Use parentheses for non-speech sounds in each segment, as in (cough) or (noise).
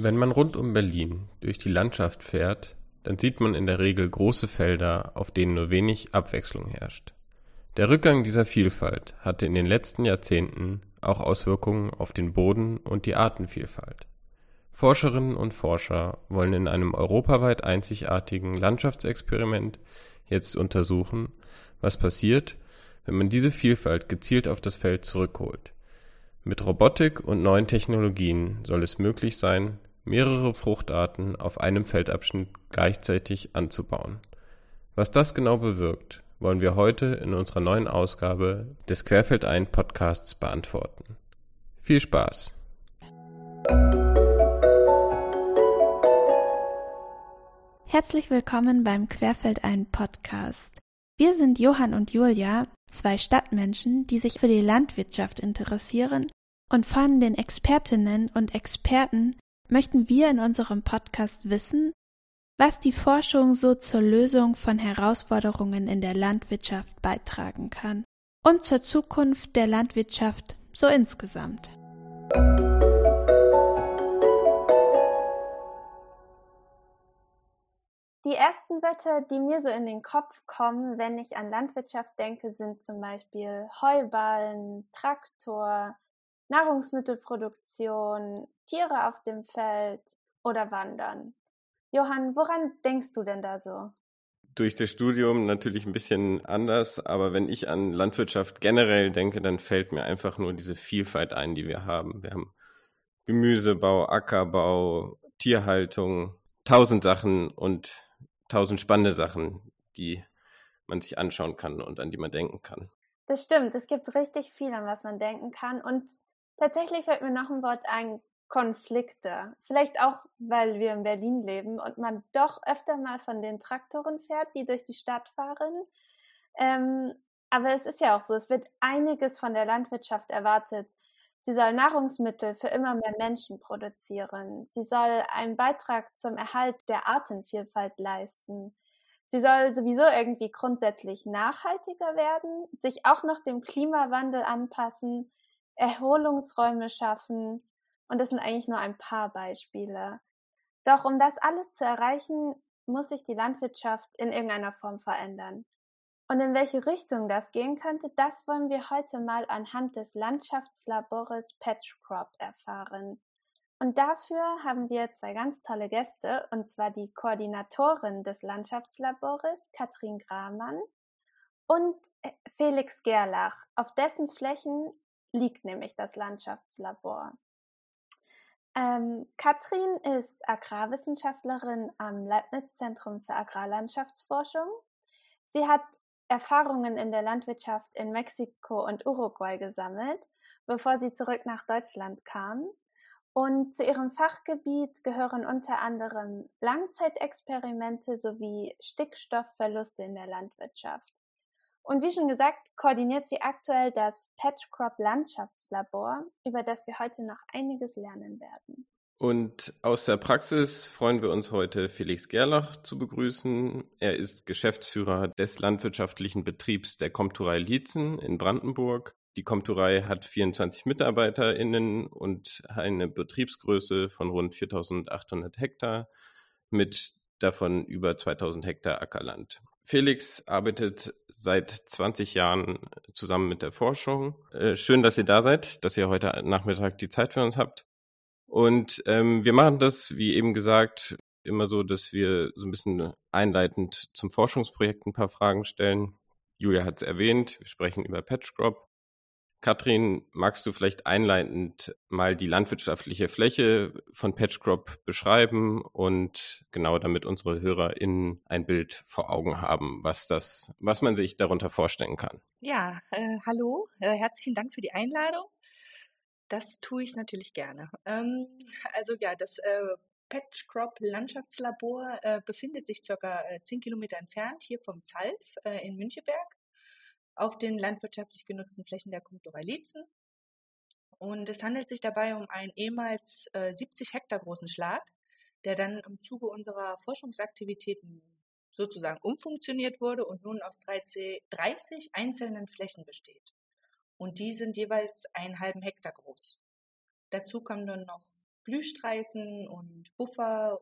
Wenn man rund um Berlin durch die Landschaft fährt, dann sieht man in der Regel große Felder, auf denen nur wenig Abwechslung herrscht. Der Rückgang dieser Vielfalt hatte in den letzten Jahrzehnten auch Auswirkungen auf den Boden und die Artenvielfalt. Forscherinnen und Forscher wollen in einem europaweit einzigartigen Landschaftsexperiment jetzt untersuchen, was passiert, wenn man diese Vielfalt gezielt auf das Feld zurückholt. Mit Robotik und neuen Technologien soll es möglich sein, mehrere Fruchtarten auf einem Feldabschnitt gleichzeitig anzubauen. Was das genau bewirkt, wollen wir heute in unserer neuen Ausgabe des Querfeldein Podcasts beantworten. Viel Spaß! Herzlich willkommen beim Querfeldein Podcast. Wir sind Johann und Julia, zwei Stadtmenschen, die sich für die Landwirtschaft interessieren und von den Expertinnen und Experten möchten wir in unserem Podcast wissen, was die Forschung so zur Lösung von Herausforderungen in der Landwirtschaft beitragen kann und zur Zukunft der Landwirtschaft so insgesamt. Die ersten Wörter, die mir so in den Kopf kommen, wenn ich an Landwirtschaft denke, sind zum Beispiel Heuballen, Traktor, Nahrungsmittelproduktion, Tiere auf dem Feld oder Wandern. Johann, woran denkst du denn da so? Durch das Studium natürlich ein bisschen anders, aber wenn ich an Landwirtschaft generell denke, dann fällt mir einfach nur diese Vielfalt ein, die wir haben. Wir haben Gemüsebau, Ackerbau, Tierhaltung, tausend Sachen und tausend spannende Sachen, die man sich anschauen kann und an die man denken kann. Das stimmt, es gibt richtig viel, an was man denken kann. Und tatsächlich fällt mir noch ein Wort ein, Konflikte. Vielleicht auch, weil wir in Berlin leben und man doch öfter mal von den Traktoren fährt, die durch die Stadt fahren. Ähm, aber es ist ja auch so, es wird einiges von der Landwirtschaft erwartet. Sie soll Nahrungsmittel für immer mehr Menschen produzieren. Sie soll einen Beitrag zum Erhalt der Artenvielfalt leisten. Sie soll sowieso irgendwie grundsätzlich nachhaltiger werden, sich auch noch dem Klimawandel anpassen, Erholungsräume schaffen und das sind eigentlich nur ein paar Beispiele. Doch um das alles zu erreichen, muss sich die Landwirtschaft in irgendeiner Form verändern. Und in welche Richtung das gehen könnte, das wollen wir heute mal anhand des Landschaftslabores Patchcrop erfahren. Und dafür haben wir zwei ganz tolle Gäste, und zwar die Koordinatorin des Landschaftslabores, Katrin Gramann, und äh, Felix Gerlach, auf dessen Flächen liegt nämlich das Landschaftslabor. Ähm, Katrin ist Agrarwissenschaftlerin am Leibniz Zentrum für Agrarlandschaftsforschung. Sie hat Erfahrungen in der Landwirtschaft in Mexiko und Uruguay gesammelt, bevor sie zurück nach Deutschland kam. Und zu ihrem Fachgebiet gehören unter anderem Langzeitexperimente sowie Stickstoffverluste in der Landwirtschaft. Und wie schon gesagt, koordiniert sie aktuell das Patchcrop Landschaftslabor, über das wir heute noch einiges lernen werden. Und aus der Praxis freuen wir uns heute Felix Gerlach zu begrüßen. Er ist Geschäftsführer des landwirtschaftlichen Betriebs der Komturei Lietzen in Brandenburg. Die Komturei hat 24 MitarbeiterInnen und eine Betriebsgröße von rund 4800 Hektar mit davon über 2000 Hektar Ackerland. Felix arbeitet seit 20 Jahren zusammen mit der Forschung. Äh, schön, dass ihr da seid, dass ihr heute Nachmittag die Zeit für uns habt. Und ähm, wir machen das, wie eben gesagt, immer so, dass wir so ein bisschen einleitend zum Forschungsprojekt ein paar Fragen stellen. Julia hat es erwähnt, wir sprechen über Patchcrop. Katrin, magst du vielleicht einleitend mal die landwirtschaftliche Fläche von Patchcrop beschreiben und genau damit unsere HörerInnen ein Bild vor Augen haben, was das, was man sich darunter vorstellen kann? Ja, äh, hallo, äh, herzlichen Dank für die Einladung. Das tue ich natürlich gerne. Ähm, also ja, das äh, Patchcrop Landschaftslabor äh, befindet sich circa äh, zehn Kilometer entfernt hier vom Zalf äh, in Müncheberg auf den landwirtschaftlich genutzten Flächen der Kultura Liezen. Und es handelt sich dabei um einen ehemals äh, 70 Hektar großen Schlag, der dann im Zuge unserer Forschungsaktivitäten sozusagen umfunktioniert wurde und nun aus 30 einzelnen Flächen besteht. Und die sind jeweils einen halben Hektar groß. Dazu kommen dann noch Blühstreifen und Buffer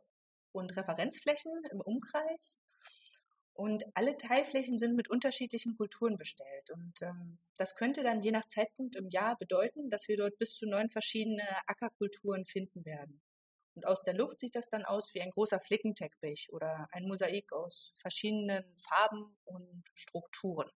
und Referenzflächen im Umkreis. Und alle Teilflächen sind mit unterschiedlichen Kulturen bestellt. Und ähm, das könnte dann je nach Zeitpunkt im Jahr bedeuten, dass wir dort bis zu neun verschiedene Ackerkulturen finden werden. Und aus der Luft sieht das dann aus wie ein großer Flickenteppich oder ein Mosaik aus verschiedenen Farben und Strukturen.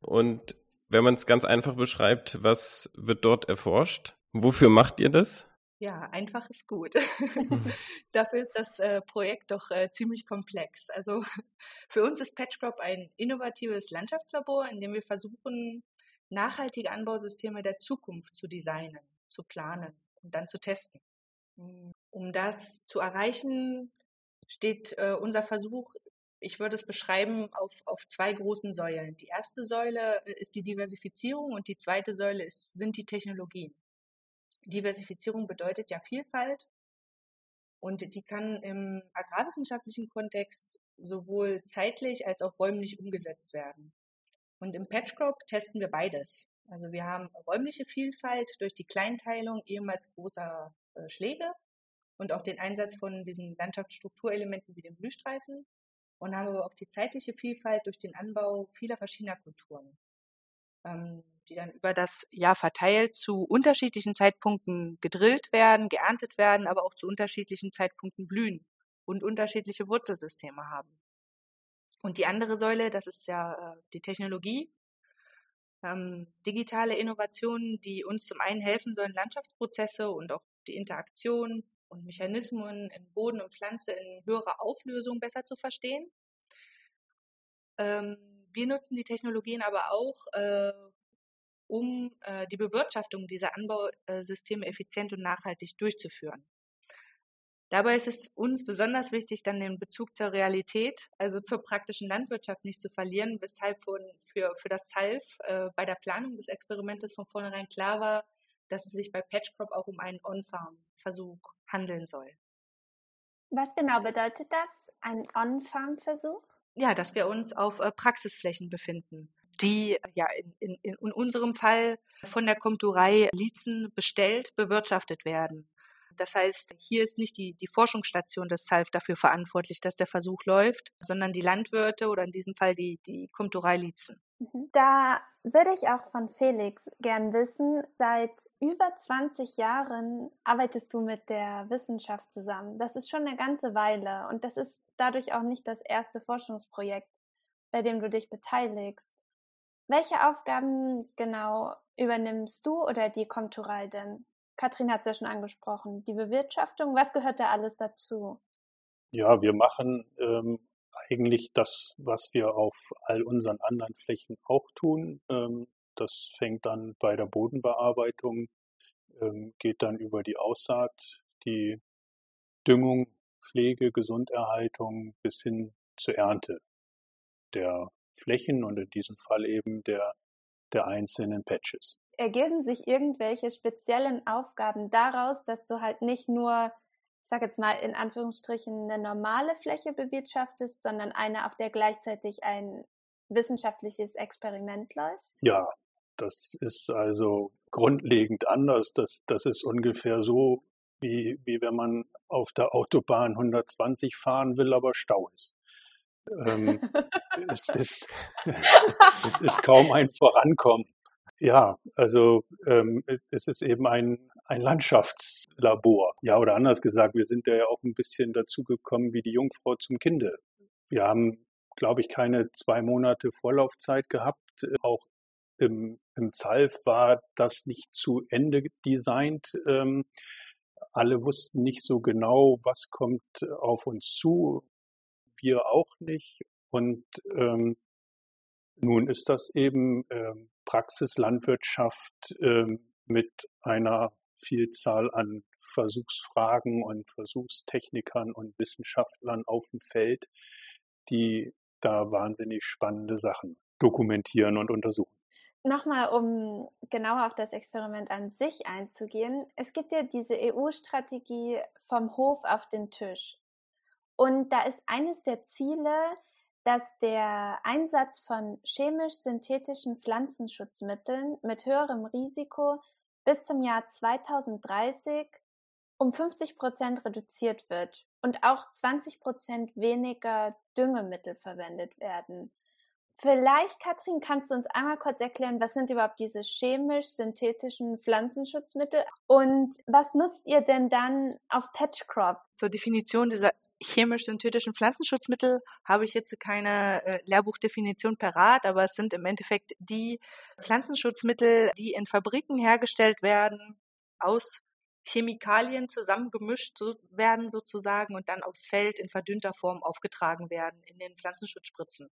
Und wenn man es ganz einfach beschreibt, was wird dort erforscht? Wofür macht ihr das? Ja, einfach ist gut. (laughs) Dafür ist das äh, Projekt doch äh, ziemlich komplex. Also (laughs) für uns ist Patchcrop ein innovatives Landschaftslabor, in dem wir versuchen, nachhaltige Anbausysteme der Zukunft zu designen, zu planen und dann zu testen. Um das zu erreichen, steht äh, unser Versuch, ich würde es beschreiben, auf, auf zwei großen Säulen. Die erste Säule äh, ist die Diversifizierung und die zweite Säule ist, sind die Technologien. Diversifizierung bedeutet ja Vielfalt und die kann im agrarwissenschaftlichen Kontext sowohl zeitlich als auch räumlich umgesetzt werden. Und im Patchcrop testen wir beides. Also wir haben räumliche Vielfalt durch die Kleinteilung ehemals großer äh, Schläge und auch den Einsatz von diesen Landschaftsstrukturelementen wie den Blühstreifen und haben aber auch die zeitliche Vielfalt durch den Anbau vieler verschiedener Kulturen. Ähm, die dann über das Jahr verteilt zu unterschiedlichen Zeitpunkten gedrillt werden, geerntet werden, aber auch zu unterschiedlichen Zeitpunkten blühen und unterschiedliche Wurzelsysteme haben. Und die andere Säule, das ist ja äh, die Technologie, ähm, digitale Innovationen, die uns zum einen helfen sollen, Landschaftsprozesse und auch die Interaktion und Mechanismen in Boden und Pflanze in höherer Auflösung besser zu verstehen. Ähm, wir nutzen die Technologien aber auch, äh, um äh, die Bewirtschaftung dieser Anbausysteme effizient und nachhaltig durchzuführen. Dabei ist es uns besonders wichtig, dann den Bezug zur Realität, also zur praktischen Landwirtschaft nicht zu verlieren, weshalb für, für das SALF äh, bei der Planung des Experimentes von vornherein klar war, dass es sich bei Patchcrop auch um einen On-Farm-Versuch handeln soll. Was genau bedeutet das, ein On-Farm-Versuch? Ja, dass wir uns auf äh, Praxisflächen befinden die ja in, in, in unserem Fall von der Komturei Liezen bestellt, bewirtschaftet werden. Das heißt, hier ist nicht die, die Forschungsstation des ZALF dafür verantwortlich, dass der Versuch läuft, sondern die Landwirte oder in diesem Fall die, die Komturei Liezen. Mhm. Da würde ich auch von Felix gern wissen, seit über 20 Jahren arbeitest du mit der Wissenschaft zusammen. Das ist schon eine ganze Weile und das ist dadurch auch nicht das erste Forschungsprojekt, bei dem du dich beteiligst. Welche Aufgaben genau übernimmst du oder die Comtural denn? Katrin hat es ja schon angesprochen. Die Bewirtschaftung, was gehört da alles dazu? Ja, wir machen ähm, eigentlich das, was wir auf all unseren anderen Flächen auch tun. Ähm, das fängt dann bei der Bodenbearbeitung, ähm, geht dann über die Aussaat, die Düngung, Pflege, Gesunderhaltung bis hin zur Ernte der Flächen und in diesem Fall eben der, der einzelnen Patches. Ergeben sich irgendwelche speziellen Aufgaben daraus, dass du halt nicht nur, ich sage jetzt mal in Anführungsstrichen, eine normale Fläche bewirtschaftest, sondern eine, auf der gleichzeitig ein wissenschaftliches Experiment läuft? Ja, das ist also grundlegend anders. Das, das ist ungefähr so, wie, wie wenn man auf der Autobahn 120 fahren will, aber Stau ist. Ähm, (laughs) es, ist, (laughs) es ist kaum ein Vorankommen. Ja, also ähm, es ist eben ein, ein Landschaftslabor. Ja, oder anders gesagt, wir sind ja auch ein bisschen dazu gekommen wie die Jungfrau zum Kinde. Wir haben, glaube ich, keine zwei Monate Vorlaufzeit gehabt. Auch im, im ZALF war das nicht zu Ende designt. Ähm, alle wussten nicht so genau, was kommt auf uns zu, wir auch nicht. Und ähm, nun ist das eben ähm, Praxislandwirtschaft ähm, mit einer Vielzahl an Versuchsfragen und Versuchstechnikern und Wissenschaftlern auf dem Feld, die da wahnsinnig spannende Sachen dokumentieren und untersuchen. Nochmal, um genauer auf das Experiment an sich einzugehen. Es gibt ja diese EU-Strategie vom Hof auf den Tisch. Und da ist eines der Ziele, dass der Einsatz von chemisch-synthetischen Pflanzenschutzmitteln mit höherem Risiko bis zum Jahr 2030 um 50 Prozent reduziert wird und auch 20 Prozent weniger Düngemittel verwendet werden. Vielleicht, Katrin, kannst du uns einmal kurz erklären, was sind überhaupt diese chemisch-synthetischen Pflanzenschutzmittel und was nutzt ihr denn dann auf Patchcrop? Zur Definition dieser chemisch-synthetischen Pflanzenschutzmittel habe ich jetzt keine äh, Lehrbuchdefinition parat, aber es sind im Endeffekt die Pflanzenschutzmittel, die in Fabriken hergestellt werden, aus Chemikalien zusammengemischt werden sozusagen und dann aufs Feld in verdünnter Form aufgetragen werden in den Pflanzenschutzspritzen.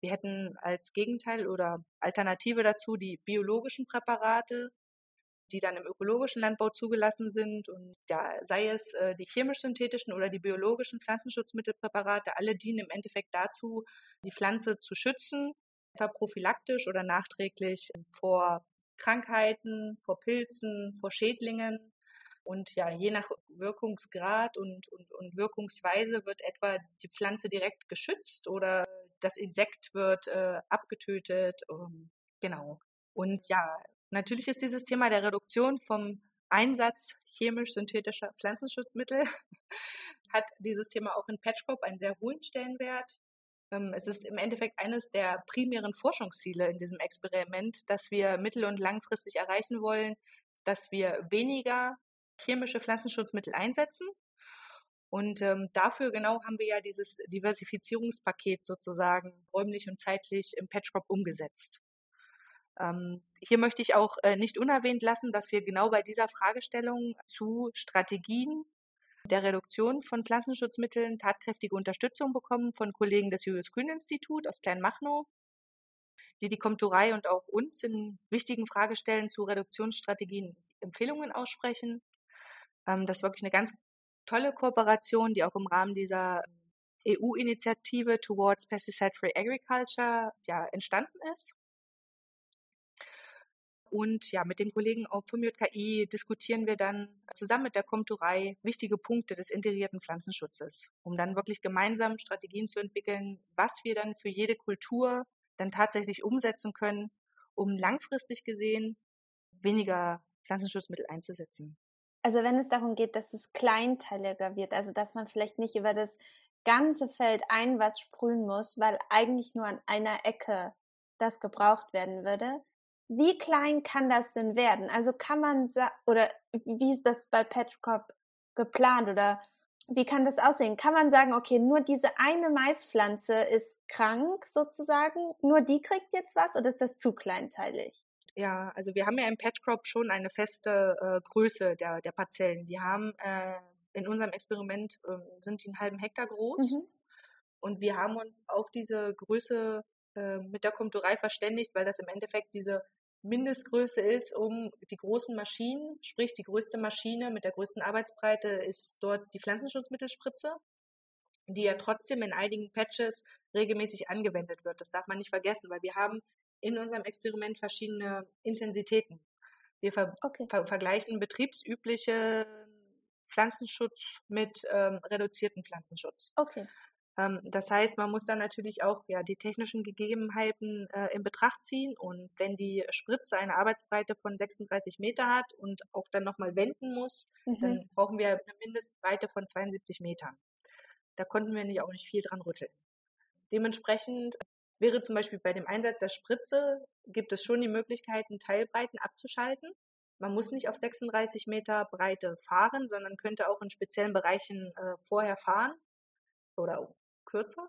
Wir hätten als Gegenteil oder Alternative dazu die biologischen Präparate, die dann im ökologischen Landbau zugelassen sind. Und ja, sei es äh, die chemisch-synthetischen oder die biologischen Pflanzenschutzmittelpräparate, alle dienen im Endeffekt dazu, die Pflanze zu schützen, etwa prophylaktisch oder nachträglich vor Krankheiten, vor Pilzen, vor Schädlingen. Und ja, je nach Wirkungsgrad und, und, und Wirkungsweise wird etwa die Pflanze direkt geschützt oder das Insekt wird äh, abgetötet. Um, genau. Und ja, natürlich ist dieses Thema der Reduktion vom Einsatz chemisch-synthetischer Pflanzenschutzmittel (laughs) hat dieses Thema auch in Patchcrop einen sehr hohen Stellenwert. Ähm, es ist im Endeffekt eines der primären Forschungsziele in diesem Experiment, dass wir mittel- und langfristig erreichen wollen, dass wir weniger chemische Pflanzenschutzmittel einsetzen und ähm, dafür genau haben wir ja dieses Diversifizierungspaket sozusagen räumlich und zeitlich im Patchcrop umgesetzt. Ähm, hier möchte ich auch äh, nicht unerwähnt lassen, dass wir genau bei dieser Fragestellung zu Strategien der Reduktion von Pflanzenschutzmitteln tatkräftige Unterstützung bekommen von Kollegen des Julius Grün Institut aus Kleinmachnow, die die Komturei und auch uns in wichtigen Fragestellen zu Reduktionsstrategien Empfehlungen aussprechen. Ähm, das ist wirklich eine ganz tolle Kooperation, die auch im Rahmen dieser EU-Initiative Towards Pesticide-Free Agriculture ja, entstanden ist. Und ja, mit den Kollegen vom JKI diskutieren wir dann zusammen mit der Komturei wichtige Punkte des integrierten Pflanzenschutzes, um dann wirklich gemeinsam Strategien zu entwickeln, was wir dann für jede Kultur dann tatsächlich umsetzen können, um langfristig gesehen weniger Pflanzenschutzmittel einzusetzen. Also wenn es darum geht, dass es kleinteiliger wird, also dass man vielleicht nicht über das ganze Feld ein was sprühen muss, weil eigentlich nur an einer Ecke das gebraucht werden würde. Wie klein kann das denn werden? Also kann man oder wie ist das bei Petcrop geplant oder wie kann das aussehen? Kann man sagen, okay, nur diese eine Maispflanze ist krank sozusagen, nur die kriegt jetzt was oder ist das zu kleinteilig? Ja, also wir haben ja im Petcrop schon eine feste äh, Größe der, der Parzellen. Die haben äh, in unserem Experiment äh, sind die einen halben Hektar groß. Mhm. Und wir haben uns auf diese Größe äh, mit der Komturei verständigt, weil das im Endeffekt diese Mindestgröße ist, um die großen Maschinen, sprich die größte Maschine mit der größten Arbeitsbreite ist dort die Pflanzenschutzmittelspritze, die ja trotzdem in einigen Patches regelmäßig angewendet wird. Das darf man nicht vergessen, weil wir haben in unserem Experiment verschiedene Intensitäten. Wir ver okay. ver vergleichen betriebsübliche Pflanzenschutz mit ähm, reduzierten Pflanzenschutz. Okay. Ähm, das heißt, man muss dann natürlich auch ja, die technischen Gegebenheiten äh, in Betracht ziehen. Und wenn die Spritze eine Arbeitsbreite von 36 Meter hat und auch dann nochmal wenden muss, mhm. dann brauchen wir eine Mindestbreite von 72 Metern. Da konnten wir nicht auch nicht viel dran rütteln. Dementsprechend wäre zum Beispiel bei dem Einsatz der Spritze, gibt es schon die Möglichkeiten, Teilbreiten abzuschalten. Man muss nicht auf 36 Meter Breite fahren, sondern könnte auch in speziellen Bereichen äh, vorher fahren oder kürzer.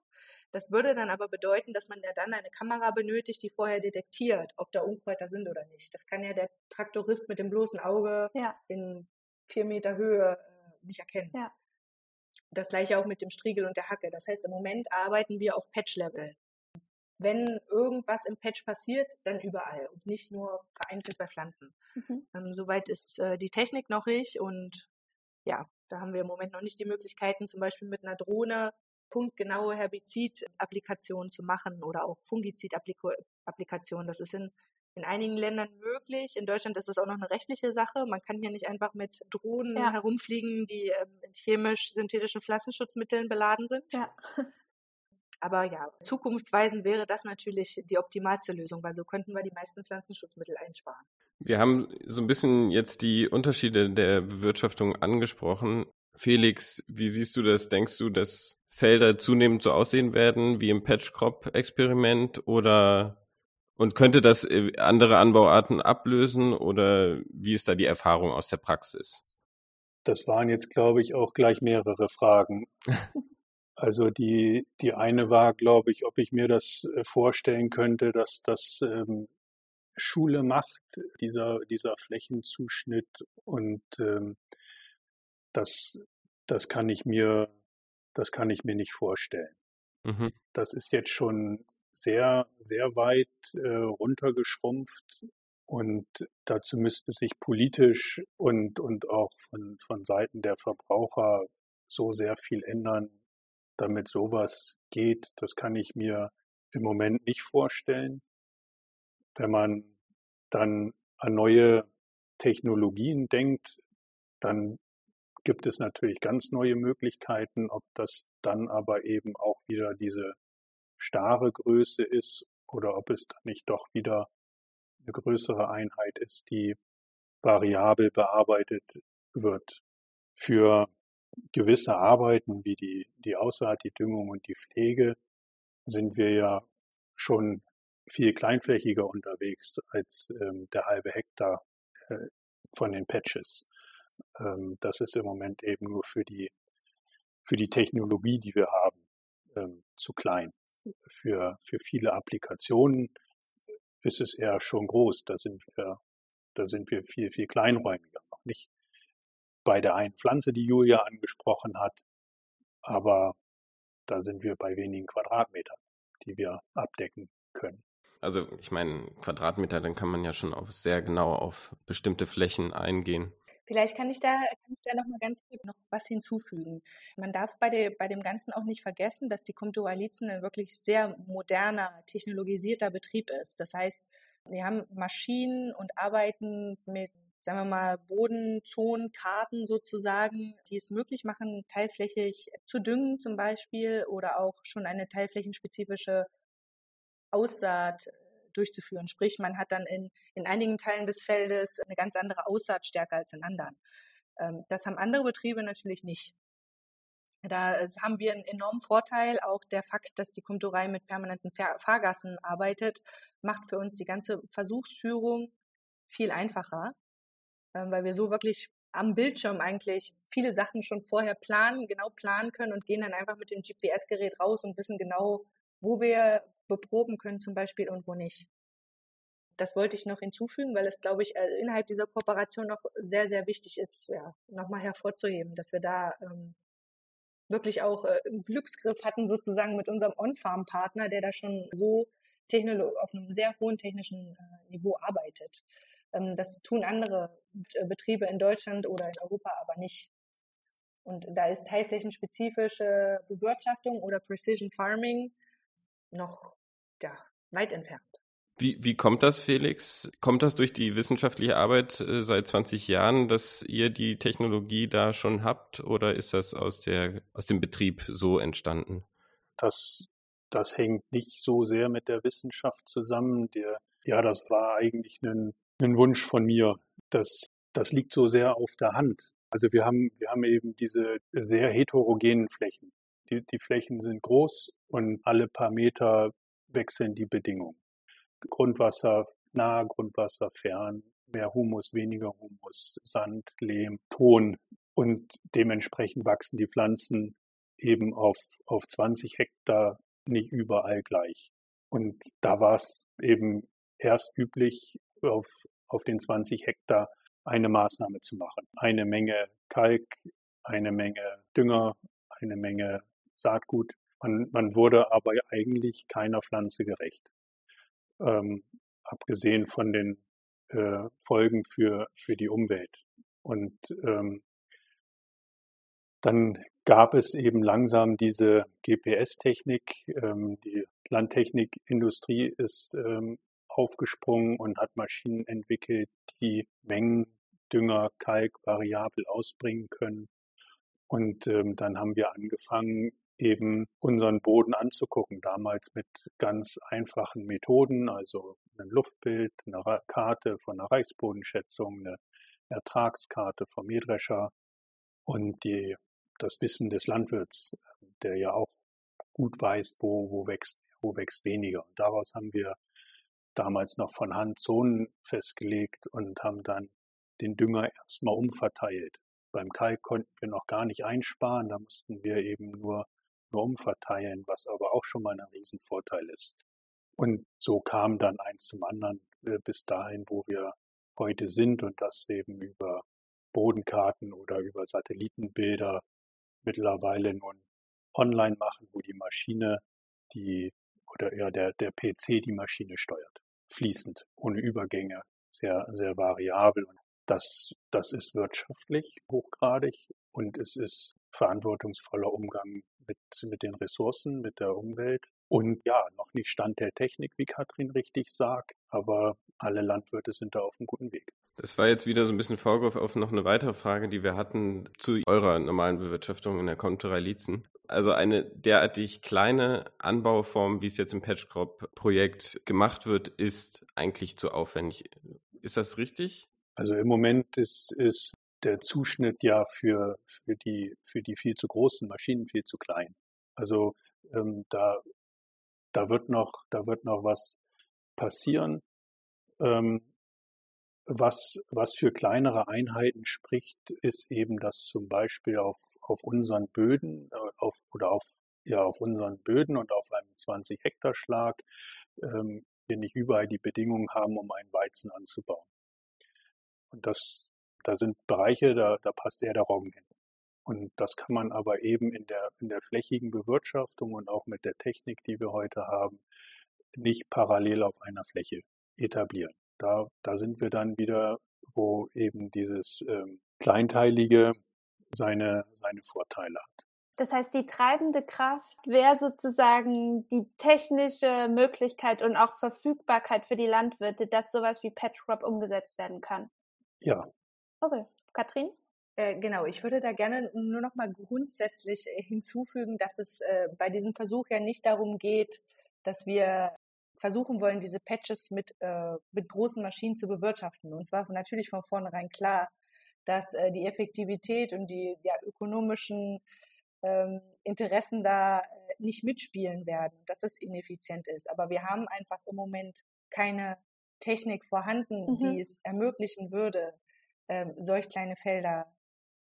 Das würde dann aber bedeuten, dass man ja dann eine Kamera benötigt, die vorher detektiert, ob da Unkräuter sind oder nicht. Das kann ja der Traktorist mit dem bloßen Auge ja. in vier Meter Höhe äh, nicht erkennen. Ja. Das gleiche auch mit dem Striegel und der Hacke. Das heißt, im Moment arbeiten wir auf Patch-Level wenn irgendwas im Patch passiert, dann überall und nicht nur vereinzelt bei Pflanzen. Mhm. Ähm, soweit ist äh, die Technik noch nicht und ja, da haben wir im Moment noch nicht die Möglichkeiten, zum Beispiel mit einer Drohne punktgenaue Herbizid-Applikationen zu machen oder auch Fungizid-Applikationen. Das ist in, in einigen Ländern möglich. In Deutschland ist es auch noch eine rechtliche Sache. Man kann hier nicht einfach mit Drohnen ja. herumfliegen, die ähm, mit chemisch-synthetischen Pflanzenschutzmitteln beladen sind. Ja. (laughs) Aber ja, zukunftsweisend wäre das natürlich die optimalste Lösung, weil so könnten wir die meisten Pflanzenschutzmittel einsparen. Wir haben so ein bisschen jetzt die Unterschiede der Bewirtschaftung angesprochen. Felix, wie siehst du das? Denkst du, dass Felder zunehmend so aussehen werden wie im Patch-Crop-Experiment oder und könnte das äh, andere Anbauarten ablösen oder wie ist da die Erfahrung aus der Praxis? Das waren jetzt, glaube ich, auch gleich mehrere Fragen. (laughs) Also die, die eine war, glaube ich, ob ich mir das äh, vorstellen könnte, dass das ähm, Schule macht, dieser, dieser Flächenzuschnitt. Und ähm, das, das kann ich mir, das kann ich mir nicht vorstellen. Mhm. Das ist jetzt schon sehr, sehr weit äh, runtergeschrumpft. Und dazu müsste sich politisch und, und auch von, von Seiten der Verbraucher so sehr viel ändern, damit sowas geht. Das kann ich mir im Moment nicht vorstellen. Wenn man dann an neue Technologien denkt, dann gibt es natürlich ganz neue Möglichkeiten, ob das dann aber eben auch wieder diese starre Größe ist oder ob es dann nicht doch wieder eine größere Einheit ist, die variabel bearbeitet wird. Für gewisse Arbeiten wie die, die Aussaat, die Düngung und die Pflege sind wir ja schon viel kleinflächiger unterwegs als ähm, der halbe Hektar äh, von den Patches. Ähm, das ist im Moment eben nur für die, für die Technologie, die wir haben, ähm, zu klein. Für, für viele Applikationen ist es eher schon groß. Da sind wir, da sind wir viel, viel kleinräumiger. Noch nicht bei der einen Pflanze, die Julia angesprochen hat, aber da sind wir bei wenigen Quadratmetern, die wir abdecken können. Also ich meine, Quadratmeter, dann kann man ja schon auf sehr genau auf bestimmte Flächen eingehen. Vielleicht kann ich da, kann ich da noch mal ganz kurz noch was hinzufügen. Man darf bei, de, bei dem Ganzen auch nicht vergessen, dass die Comturalizen ein wirklich sehr moderner, technologisierter Betrieb ist. Das heißt, wir haben Maschinen und arbeiten mit, sagen wir mal, Bodenzonenkarten sozusagen, die es möglich machen, teilflächig zu düngen zum Beispiel oder auch schon eine teilflächenspezifische Aussaat durchzuführen. Sprich, man hat dann in, in einigen Teilen des Feldes eine ganz andere Aussaatstärke als in anderen. Ähm, das haben andere Betriebe natürlich nicht. Da haben wir einen enormen Vorteil. Auch der Fakt, dass die Konditorei mit permanenten Fahrgassen arbeitet, macht für uns die ganze Versuchsführung viel einfacher, weil wir so wirklich am Bildschirm eigentlich viele Sachen schon vorher planen, genau planen können und gehen dann einfach mit dem GPS-Gerät raus und wissen genau, wo wir beproben können zum Beispiel und wo nicht. Das wollte ich noch hinzufügen, weil es, glaube ich, äh, innerhalb dieser Kooperation noch sehr, sehr wichtig ist, ja, nochmal hervorzuheben, dass wir da ähm, wirklich auch äh, einen Glücksgriff hatten, sozusagen mit unserem On-Farm-Partner, der da schon so auf einem sehr hohen technischen äh, Niveau arbeitet. Ähm, das tun andere äh, Betriebe in Deutschland oder in Europa aber nicht. Und da ist teilflächenspezifische Bewirtschaftung oder Precision Farming noch ja, weit entfernt. Wie, wie kommt das, Felix? Kommt das durch die wissenschaftliche Arbeit äh, seit 20 Jahren, dass ihr die Technologie da schon habt oder ist das aus, der, aus dem Betrieb so entstanden? Das, das hängt nicht so sehr mit der Wissenschaft zusammen. Der, ja, das war eigentlich ein, ein Wunsch von mir. Das, das liegt so sehr auf der Hand. Also wir haben, wir haben eben diese sehr heterogenen Flächen. Die, die Flächen sind groß und alle paar Meter wechseln die Bedingungen. Grundwasser nah, Grundwasser fern, mehr Humus, weniger Humus, Sand, Lehm, Ton und dementsprechend wachsen die Pflanzen eben auf, auf 20 Hektar nicht überall gleich. Und da war es eben erst üblich, auf, auf den 20 Hektar eine Maßnahme zu machen. Eine Menge Kalk, eine Menge Dünger, eine Menge Saatgut. Man, man wurde aber eigentlich keiner Pflanze gerecht. Ähm, abgesehen von den äh, Folgen für, für die Umwelt. Und ähm, dann gab es eben langsam diese GPS-Technik. Ähm, die Landtechnikindustrie ist ähm, aufgesprungen und hat Maschinen entwickelt, die Mengen Dünger, Kalk variabel ausbringen können. Und ähm, dann haben wir angefangen, eben unseren Boden anzugucken. Damals mit ganz einfachen Methoden, also ein Luftbild, eine Karte von einer Reichsbodenschätzung, eine Ertragskarte vom Mähdrescher und die, das Wissen des Landwirts, der ja auch gut weiß, wo, wo wächst, wo wächst weniger. Und daraus haben wir damals noch von Hand Zonen festgelegt und haben dann den Dünger erstmal umverteilt. Beim Kalk konnten wir noch gar nicht einsparen, da mussten wir eben nur, nur umverteilen, was aber auch schon mal ein Riesenvorteil ist. Und so kam dann eins zum anderen äh, bis dahin, wo wir heute sind und das eben über Bodenkarten oder über Satellitenbilder mittlerweile nun online machen, wo die Maschine die oder ja der, der PC die Maschine steuert. Fließend, ohne Übergänge, sehr, sehr variabel. Und das, das ist wirtschaftlich hochgradig und es ist verantwortungsvoller Umgang mit, mit den Ressourcen, mit der Umwelt. Und ja, noch nicht Stand der Technik, wie Katrin richtig sagt, aber alle Landwirte sind da auf einem guten Weg. Das war jetzt wieder so ein bisschen Vorwurf auf noch eine weitere Frage, die wir hatten zu eurer normalen Bewirtschaftung in der Komturei Liezen. Also eine derartig kleine Anbauform, wie es jetzt im Patchcrop-Projekt gemacht wird, ist eigentlich zu aufwendig. Ist das richtig? Also im Moment ist, ist der Zuschnitt ja für, für, die, für die viel zu großen Maschinen viel zu klein. Also ähm, da, da, wird noch, da wird noch was passieren. Ähm, was, was für kleinere Einheiten spricht, ist eben, dass zum Beispiel auf, auf unseren Böden äh, auf, oder auf, ja, auf unseren Böden und auf einem 20 Hektar Schlag ähm, wir nicht überall die Bedingungen haben, um einen Weizen anzubauen. Und das, da sind Bereiche, da, da passt eher der Roggen hin. Und das kann man aber eben in der, in der flächigen Bewirtschaftung und auch mit der Technik, die wir heute haben, nicht parallel auf einer Fläche etablieren da, da sind wir dann wieder, wo eben dieses ähm, Kleinteilige seine, seine Vorteile hat. Das heißt, die treibende Kraft wäre sozusagen die technische Möglichkeit und auch Verfügbarkeit für die Landwirte, dass sowas wie Patchcrop umgesetzt werden kann. Ja. Okay. Katrin? Äh, genau, ich würde da gerne nur noch mal grundsätzlich äh, hinzufügen, dass es äh, bei diesem Versuch ja nicht darum geht, dass wir versuchen wollen, diese Patches mit, äh, mit großen Maschinen zu bewirtschaften. Und zwar natürlich von vornherein klar, dass äh, die Effektivität und die ja, ökonomischen ähm, Interessen da äh, nicht mitspielen werden, dass das ineffizient ist. Aber wir haben einfach im Moment keine Technik vorhanden, mhm. die es ermöglichen würde, ähm, solch kleine Felder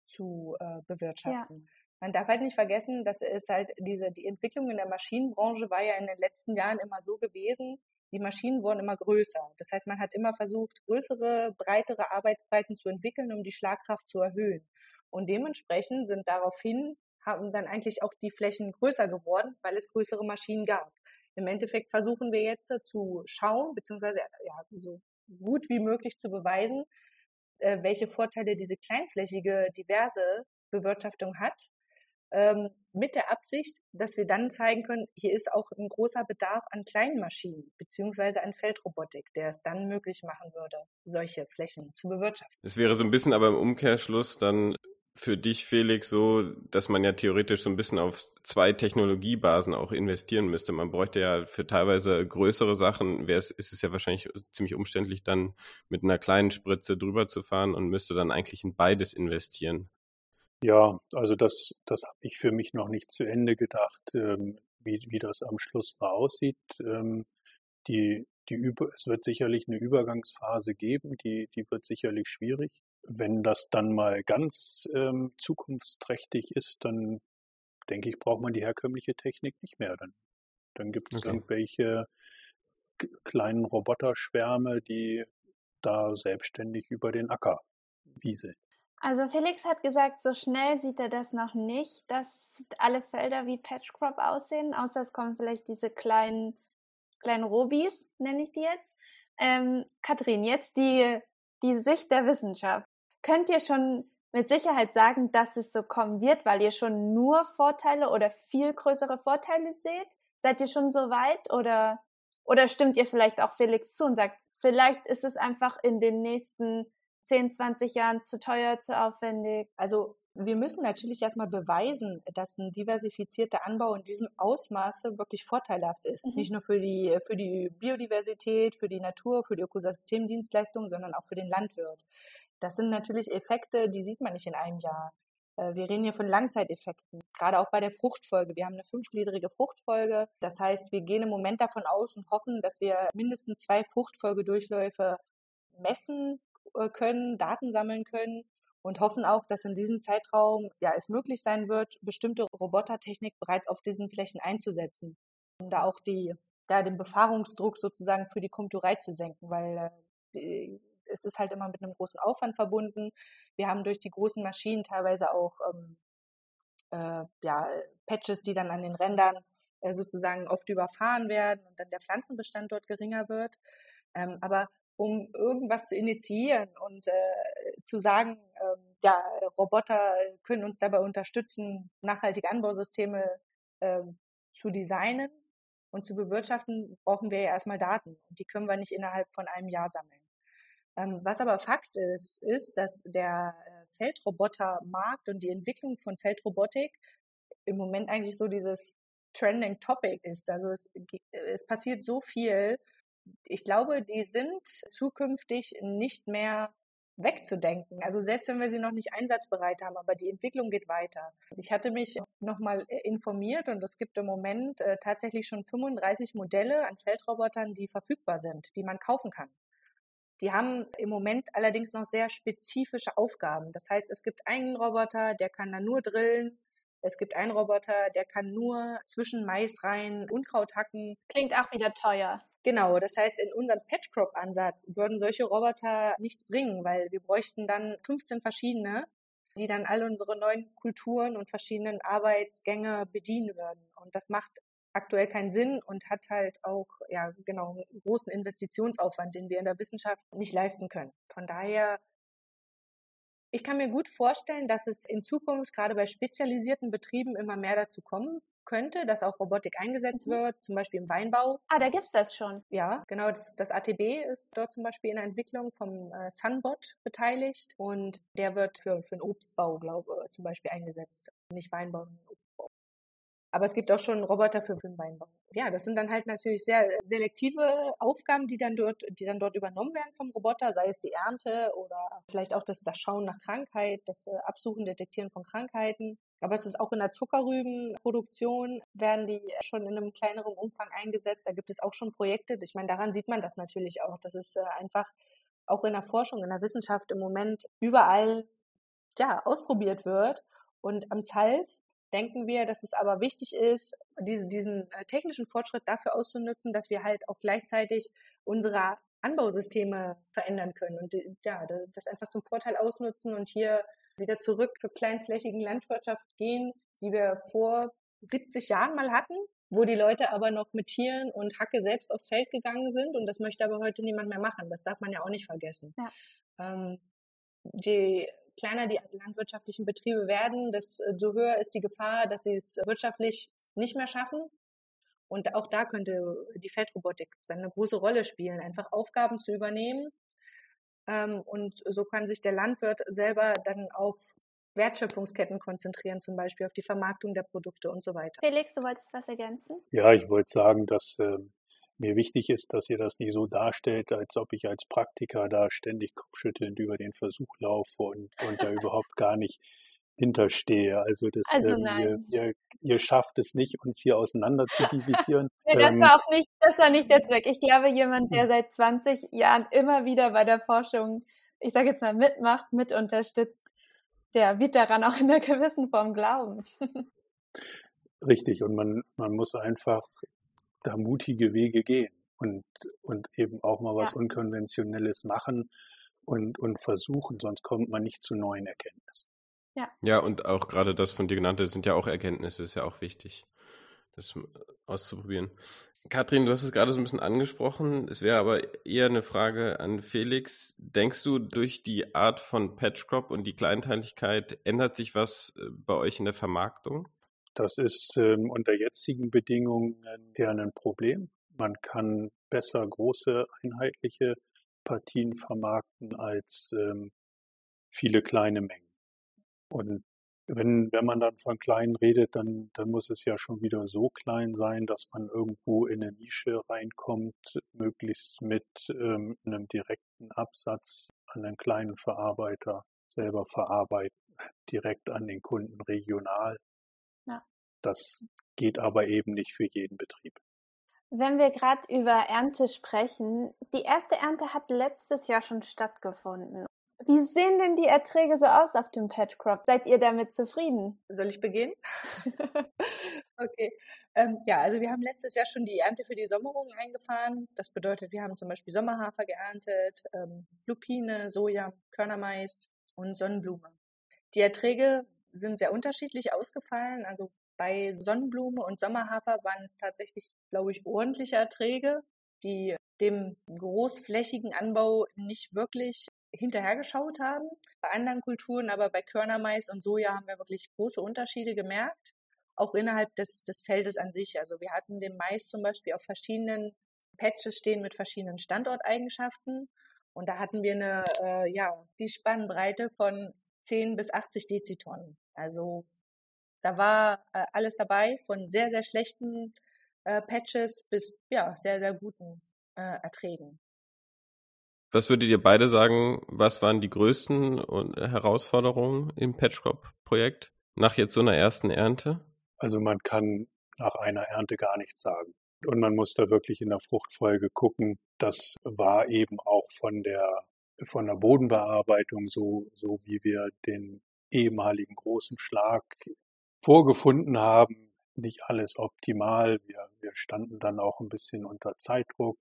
zu äh, bewirtschaften. Ja. Man darf halt nicht vergessen, dass es halt diese, die Entwicklung in der Maschinenbranche war ja in den letzten Jahren immer so gewesen, die Maschinen wurden immer größer. Das heißt, man hat immer versucht, größere, breitere Arbeitsbreiten zu entwickeln, um die Schlagkraft zu erhöhen. Und dementsprechend sind daraufhin, haben dann eigentlich auch die Flächen größer geworden, weil es größere Maschinen gab. Im Endeffekt versuchen wir jetzt zu schauen, beziehungsweise ja, so gut wie möglich zu beweisen, äh, welche Vorteile diese kleinflächige, diverse Bewirtschaftung hat ähm, mit der Absicht, dass wir dann zeigen können, hier ist auch ein großer Bedarf an kleinen Maschinen beziehungsweise an Feldrobotik, der es dann möglich machen würde, solche Flächen zu bewirtschaften. Es wäre so ein bisschen aber im Umkehrschluss dann für dich, Felix, so, dass man ja theoretisch so ein bisschen auf zwei Technologiebasen auch investieren müsste. Man bräuchte ja für teilweise größere Sachen, wäre es, ist es ja wahrscheinlich ziemlich umständlich, dann mit einer kleinen Spritze drüber zu fahren und müsste dann eigentlich in beides investieren. Ja, also das, das habe ich für mich noch nicht zu Ende gedacht, ähm, wie, wie das am Schluss mal aussieht. Ähm, die, die Über es wird sicherlich eine Übergangsphase geben, die, die wird sicherlich schwierig. Wenn das dann mal ganz ähm, zukunftsträchtig ist, dann denke ich, braucht man die herkömmliche Technik nicht mehr. Dann, dann gibt es okay. irgendwelche kleinen Roboterschwärme, die da selbstständig über den Acker wieseln. Also Felix hat gesagt, so schnell sieht er das noch nicht, dass alle Felder wie Patchcrop aussehen, außer es kommen vielleicht diese kleinen, kleinen Robis, nenne ich die jetzt. Ähm, Kathrin, jetzt die, die Sicht der Wissenschaft. Könnt ihr schon mit Sicherheit sagen, dass es so kommen wird, weil ihr schon nur Vorteile oder viel größere Vorteile seht? Seid ihr schon so weit oder, oder stimmt ihr vielleicht auch Felix zu und sagt, vielleicht ist es einfach in den nächsten 10, 20 Jahren zu teuer, zu aufwendig? Also Wir müssen natürlich erstmal beweisen, dass ein diversifizierter Anbau in diesem Ausmaße wirklich vorteilhaft ist. Mhm. Nicht nur für die, für die Biodiversität, für die Natur, für die Ökosystemdienstleistungen, sondern auch für den Landwirt. Das sind natürlich Effekte, die sieht man nicht in einem Jahr. Äh, wir reden hier von Langzeiteffekten, gerade auch bei der Fruchtfolge. Wir haben eine fünfgliedrige Fruchtfolge. Das heißt, wir gehen im Moment davon aus und hoffen, dass wir mindestens zwei Fruchtfolgedurchläufe messen äh, können, Daten sammeln können und hoffen auch, dass in diesem Zeitraum ja es möglich sein wird, bestimmte Robotertechnik bereits auf diesen Flächen einzusetzen, um da auch die da den Befahrungsdruck sozusagen für die Komturei zu senken, weil äh, die, es ist halt immer mit einem großen Aufwand verbunden. Wir haben durch die großen Maschinen teilweise auch ähm, äh, ja, Patches, die dann an den Rändern äh, sozusagen oft überfahren werden und dann der Pflanzenbestand dort geringer wird. Ähm, aber um irgendwas zu initiieren und äh, zu sagen, ähm, ja, Roboter können uns dabei unterstützen, nachhaltige Anbausysteme äh, zu designen und zu bewirtschaften, brauchen wir ja erstmal Daten. Und die können wir nicht innerhalb von einem Jahr sammeln. Ähm, was aber Fakt ist, ist, dass der äh, Feldrobotermarkt und die Entwicklung von Feldrobotik im Moment eigentlich so dieses trending Topic ist. Also es, es passiert so viel ich glaube, die sind zukünftig nicht mehr wegzudenken. Also selbst wenn wir sie noch nicht einsatzbereit haben, aber die Entwicklung geht weiter. Ich hatte mich nochmal äh, informiert und es gibt im Moment äh, tatsächlich schon 35 Modelle an Feldrobotern, die verfügbar sind, die man kaufen kann. Die haben im Moment allerdings noch sehr spezifische Aufgaben. Das heißt, es gibt einen Roboter, der kann dann nur drillen. Es gibt einen Roboter, der kann nur zwischen Mais rein Unkraut hacken. Klingt auch wieder teuer. Genau, das heißt, in unserem Patchcrop-Ansatz würden solche Roboter nichts bringen, weil wir bräuchten dann 15 verschiedene, die dann all unsere neuen Kulturen und verschiedenen Arbeitsgänge bedienen würden. Und das macht aktuell keinen Sinn und hat halt auch, ja, genau, einen großen Investitionsaufwand, den wir in der Wissenschaft nicht leisten können. Von daher, ich kann mir gut vorstellen, dass es in Zukunft gerade bei spezialisierten Betrieben immer mehr dazu kommen könnte, dass auch Robotik eingesetzt mhm. wird, zum Beispiel im Weinbau. Ah, da gibt's das schon. Ja, genau. Das, das ATB ist dort zum Beispiel in der Entwicklung vom äh, Sunbot beteiligt und der wird für, für den Obstbau, glaube ich, zum Beispiel eingesetzt. Nicht Weinbau. Aber es gibt auch schon Roboter für, den ja, das sind dann halt natürlich sehr selektive Aufgaben, die dann dort, die dann dort übernommen werden vom Roboter, sei es die Ernte oder vielleicht auch das, das Schauen nach Krankheit, das äh, Absuchen, Detektieren von Krankheiten. Aber es ist auch in der Zuckerrübenproduktion werden die schon in einem kleineren Umfang eingesetzt. Da gibt es auch schon Projekte. Ich meine, daran sieht man das natürlich auch. Das ist äh, einfach auch in der Forschung, in der Wissenschaft im Moment überall ja, ausprobiert wird. Und am ZALF denken wir, dass es aber wichtig ist, diese, diesen äh, technischen Fortschritt dafür auszunutzen, dass wir halt auch gleichzeitig unsere Anbausysteme verändern können und ja, das einfach zum Vorteil ausnutzen und hier wieder zurück zur kleinflächigen Landwirtschaft gehen, die wir vor 70 Jahren mal hatten, wo die Leute aber noch mit Tieren und Hacke selbst aufs Feld gegangen sind und das möchte aber heute niemand mehr machen. Das darf man ja auch nicht vergessen. Ja. Ähm, die kleiner die landwirtschaftlichen Betriebe werden, desto äh, höher ist die Gefahr, dass sie es wirtschaftlich nicht mehr schaffen. Und auch da könnte die Feldrobotik eine große Rolle spielen, einfach Aufgaben zu übernehmen. Ähm, und so kann sich der Landwirt selber dann auf Wertschöpfungsketten konzentrieren, zum Beispiel auf die Vermarktung der Produkte und so weiter. Felix, du wolltest was ergänzen? Ja, ich wollte sagen, dass ähm, mir wichtig ist, dass ihr das nicht so darstellt, als ob ich als Praktiker da ständig kopfschüttelnd über den Versuch laufe und, und da überhaupt gar nicht hinterstehe. Also, das, also ähm, ihr, ihr, ihr, schafft es nicht, uns hier auseinander zu dividieren. (laughs) nee, das ähm, war auch nicht, das war nicht der Zweck. Ich glaube, jemand, der hm. seit 20 Jahren immer wieder bei der Forschung, ich sage jetzt mal, mitmacht, mit unterstützt, der wird daran auch in einer gewissen Form glauben. (laughs) Richtig, und man, man muss einfach da mutige Wege gehen und, und eben auch mal was ja. Unkonventionelles machen und, und versuchen, sonst kommt man nicht zu neuen Erkenntnissen. Ja. ja, und auch gerade das von dir genannte sind ja auch Erkenntnisse, ist ja auch wichtig, das auszuprobieren. Katrin, du hast es gerade so ein bisschen angesprochen. Es wäre aber eher eine Frage an Felix. Denkst du, durch die Art von Patchcrop und die Kleinteiligkeit ändert sich was äh, bei euch in der Vermarktung? Das ist ähm, unter jetzigen Bedingungen eher ein Problem. Man kann besser große einheitliche Partien vermarkten als ähm, viele kleine Mengen. Und wenn, wenn man dann von klein redet, dann, dann muss es ja schon wieder so klein sein, dass man irgendwo in eine Nische reinkommt, möglichst mit ähm, einem direkten Absatz an einen kleinen Verarbeiter selber verarbeiten, direkt an den Kunden regional. Das geht aber eben nicht für jeden Betrieb. Wenn wir gerade über Ernte sprechen, die erste Ernte hat letztes Jahr schon stattgefunden. Wie sehen denn die Erträge so aus auf dem Pet Crop? Seid ihr damit zufrieden? Soll ich beginnen? (laughs) okay. Ähm, ja, also wir haben letztes Jahr schon die Ernte für die Sommerung eingefahren. Das bedeutet, wir haben zum Beispiel Sommerhafer geerntet, ähm, Lupine, Soja, Körnermais und Sonnenblume. Die Erträge sind sehr unterschiedlich ausgefallen. Also bei Sonnenblume und Sommerhafer waren es tatsächlich, glaube ich, ordentliche Erträge, die dem großflächigen Anbau nicht wirklich hinterhergeschaut haben. Bei anderen Kulturen, aber bei Körnermais und Soja haben wir wirklich große Unterschiede gemerkt, auch innerhalb des, des Feldes an sich. Also wir hatten den Mais zum Beispiel auf verschiedenen Patches stehen mit verschiedenen Standorteigenschaften. Und da hatten wir eine, äh, ja, die Spannbreite von 10 bis 80 Dezitonnen. Also da war äh, alles dabei, von sehr, sehr schlechten äh, Patches bis ja, sehr, sehr guten äh, Erträgen. Was würdet ihr beide sagen, was waren die größten Herausforderungen im Patchcrop-Projekt nach jetzt so einer ersten Ernte? Also man kann nach einer Ernte gar nichts sagen. Und man muss da wirklich in der Fruchtfolge gucken. Das war eben auch von der, von der Bodenbearbeitung so, so wie wir den ehemaligen großen Schlag vorgefunden haben. Nicht alles optimal. Wir, wir standen dann auch ein bisschen unter Zeitdruck.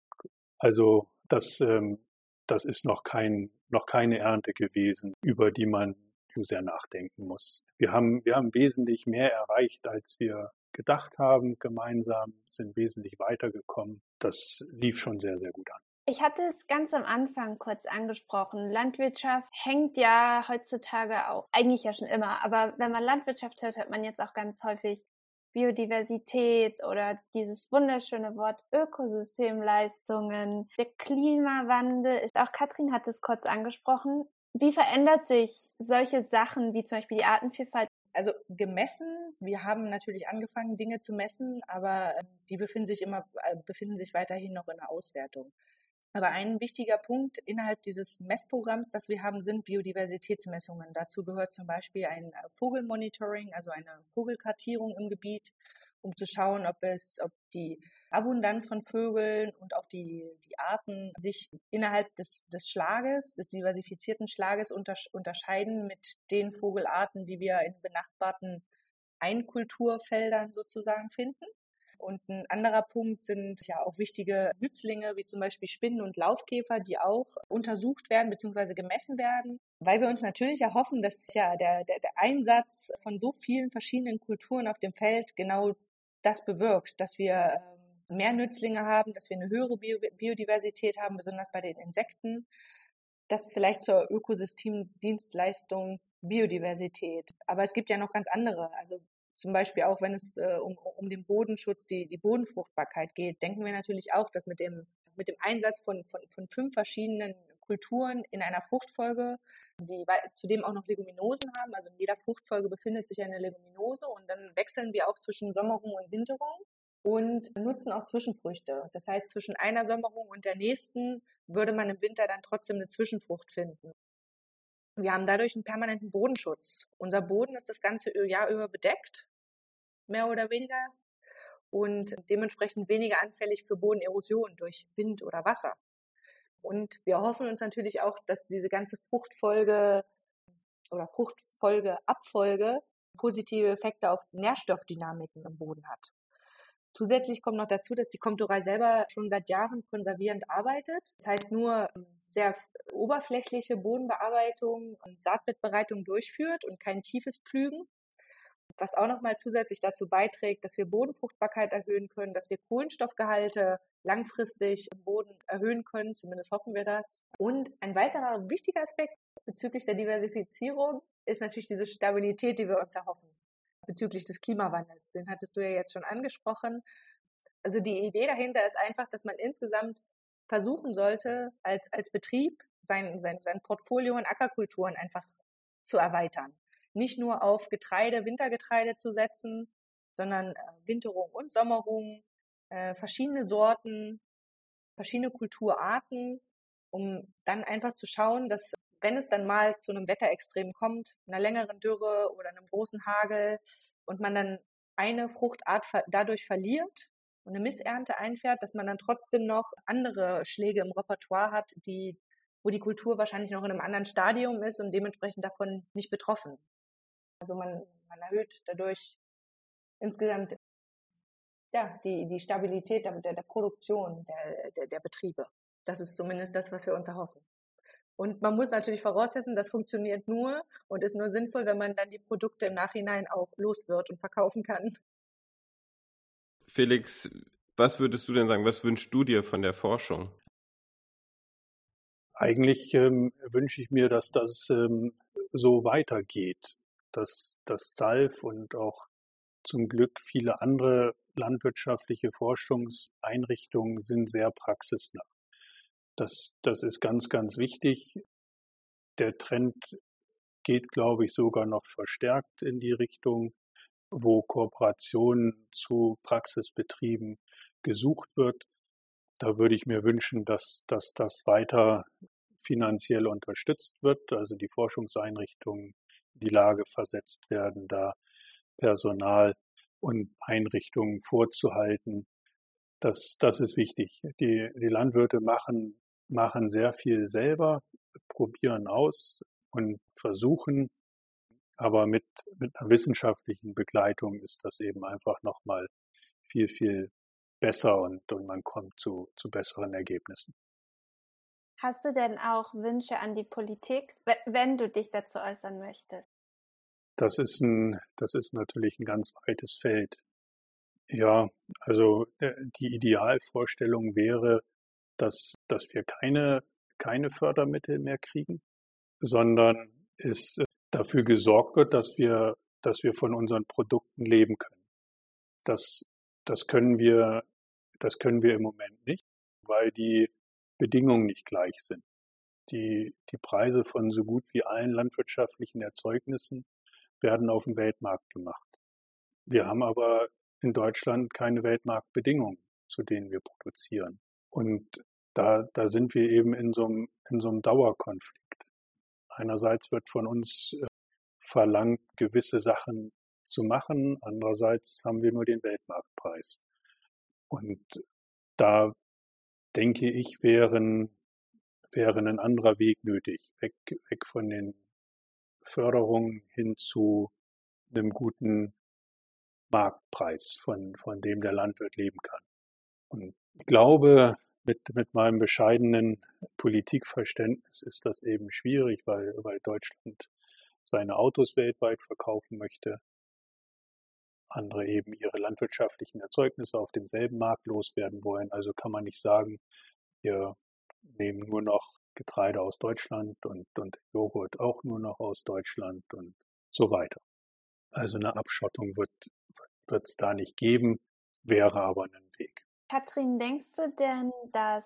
Also das ähm, das ist noch kein, noch keine Ernte gewesen, über die man sehr nachdenken muss. Wir haben, wir haben wesentlich mehr erreicht, als wir gedacht haben, gemeinsam, sind wesentlich weitergekommen. Das lief schon sehr, sehr gut an. Ich hatte es ganz am Anfang kurz angesprochen. Landwirtschaft hängt ja heutzutage auch, eigentlich ja schon immer, aber wenn man Landwirtschaft hört, hört man jetzt auch ganz häufig Biodiversität oder dieses wunderschöne Wort Ökosystemleistungen, der Klimawandel ist, auch Katrin hat es kurz angesprochen. Wie verändert sich solche Sachen wie zum Beispiel die Artenvielfalt? Also gemessen, wir haben natürlich angefangen, Dinge zu messen, aber ähm, die befinden sich immer, äh, befinden sich weiterhin noch in der Auswertung. Aber ein wichtiger Punkt innerhalb dieses Messprogramms, das wir haben, sind Biodiversitätsmessungen. Dazu gehört zum Beispiel ein äh, Vogelmonitoring, also eine Vogelkartierung im Gebiet, um zu schauen, ob es, ob die Abundanz von Vögeln und auch die, die Arten sich innerhalb des, des Schlages, des diversifizierten Schlages unterscheiden mit den Vogelarten, die wir in benachbarten Einkulturfeldern sozusagen finden. Und ein anderer Punkt sind ja auch wichtige Nützlinge, wie zum Beispiel Spinnen und Laufkäfer, die auch untersucht werden bzw. gemessen werden, weil wir uns natürlich erhoffen, dass ja der, der, der Einsatz von so vielen verschiedenen Kulturen auf dem Feld genau das bewirkt, dass wir ähm, mehr Nützlinge haben, dass wir eine höhere Biodiversität haben, besonders bei den Insekten. Das vielleicht zur Ökosystemdienstleistung Biodiversität. Aber es gibt ja noch ganz andere. Also zum Beispiel auch, wenn es äh, um, um den Bodenschutz, die, die Bodenfruchtbarkeit geht, denken wir natürlich auch, dass mit dem, mit dem Einsatz von, von, von fünf verschiedenen Kulturen in einer Fruchtfolge, die zudem auch noch Leguminosen haben, also in jeder Fruchtfolge befindet sich eine Leguminose und dann wechseln wir auch zwischen Sommerung und Winterung und nutzen auch Zwischenfrüchte. Das heißt, zwischen einer Sommerung und der nächsten würde man im Winter dann trotzdem eine Zwischenfrucht finden. Wir haben dadurch einen permanenten Bodenschutz. Unser Boden ist das ganze Jahr über bedeckt, mehr oder weniger, und dementsprechend weniger anfällig für Bodenerosion durch Wind oder Wasser. Und wir hoffen uns natürlich auch, dass diese ganze Fruchtfolge oder Fruchtfolgeabfolge positive Effekte auf Nährstoffdynamiken im Boden hat. Zusätzlich kommt noch dazu, dass die Komturei selber schon seit Jahren konservierend arbeitet. Das heißt, nur ähm, sehr oberflächliche Bodenbearbeitung und Saatbettbereitung durchführt und kein tiefes Pflügen. Was auch nochmal zusätzlich dazu beiträgt, dass wir Bodenfruchtbarkeit erhöhen können, dass wir Kohlenstoffgehalte langfristig im Boden erhöhen können. Zumindest hoffen wir das. Und ein weiterer wichtiger Aspekt bezüglich der Diversifizierung ist natürlich diese Stabilität, die wir uns erhoffen bezüglich des Klimawandels. Den hattest du ja jetzt schon angesprochen. Also die Idee dahinter ist einfach, dass man insgesamt versuchen sollte, als, als Betrieb sein, sein, sein Portfolio an Ackerkulturen einfach zu erweitern. nicht nur auf Getreide, Wintergetreide zu setzen, sondern äh, Winterung und Sommerung, äh, verschiedene Sorten, verschiedene Kulturarten, um dann einfach zu schauen, dass wenn es dann mal zu einem Wetterextrem kommt, einer längeren Dürre oder einem großen Hagel und man dann eine Fruchtart dadurch verliert und eine Missernte einfährt, dass man dann trotzdem noch andere Schläge im Repertoire hat, die, wo die Kultur wahrscheinlich noch in einem anderen Stadium ist und dementsprechend davon nicht betroffen. Also man, man erhöht dadurch insgesamt ja, die, die Stabilität der, der Produktion der, der, der Betriebe. Das ist zumindest das, was wir uns erhoffen. Und man muss natürlich voraussetzen, das funktioniert nur und ist nur sinnvoll, wenn man dann die Produkte im Nachhinein auch los wird und verkaufen kann. Felix, was würdest du denn sagen? Was wünschst du dir von der Forschung? Eigentlich ähm, wünsche ich mir, dass das ähm, so weitergeht, dass das SALF und auch zum Glück viele andere landwirtschaftliche Forschungseinrichtungen sind sehr praxisnah. Das, das ist ganz, ganz wichtig. Der Trend geht, glaube ich, sogar noch verstärkt in die Richtung, wo Kooperationen zu Praxisbetrieben gesucht wird. Da würde ich mir wünschen, dass, dass das weiter finanziell unterstützt wird, also die Forschungseinrichtungen in die Lage versetzt werden, da Personal und Einrichtungen vorzuhalten. Das, das ist wichtig. Die, die Landwirte machen machen sehr viel selber, probieren aus und versuchen, aber mit, mit einer wissenschaftlichen Begleitung ist das eben einfach nochmal viel, viel besser und, und man kommt zu, zu besseren Ergebnissen. Hast du denn auch Wünsche an die Politik, wenn du dich dazu äußern möchtest? Das ist ein, das ist natürlich ein ganz weites Feld. Ja, also äh, die Idealvorstellung wäre, dass, dass wir keine, keine Fördermittel mehr kriegen, sondern es dafür gesorgt wird, dass wir, dass wir von unseren Produkten leben können. Das, das können wir, das können wir im Moment nicht, weil die Bedingungen nicht gleich sind. Die, die Preise von so gut wie allen landwirtschaftlichen Erzeugnissen werden auf dem Weltmarkt gemacht. Wir haben aber in Deutschland keine Weltmarktbedingungen, zu denen wir produzieren. Und da, da sind wir eben in so, einem, in so einem Dauerkonflikt. Einerseits wird von uns äh, verlangt, gewisse Sachen zu machen, andererseits haben wir nur den Weltmarktpreis. Und da denke ich, wären, wäre ein anderer Weg nötig, weg, weg von den Förderungen hin zu einem guten Marktpreis, von, von dem der Landwirt leben kann. Und ich glaube, mit, mit meinem bescheidenen Politikverständnis ist das eben schwierig, weil, weil Deutschland seine Autos weltweit verkaufen möchte, andere eben ihre landwirtschaftlichen Erzeugnisse auf demselben Markt loswerden wollen. Also kann man nicht sagen, wir nehmen nur noch Getreide aus Deutschland und, und Joghurt auch nur noch aus Deutschland und so weiter. Also eine Abschottung wird es da nicht geben, wäre aber ein Weg. Katrin, denkst du denn, dass,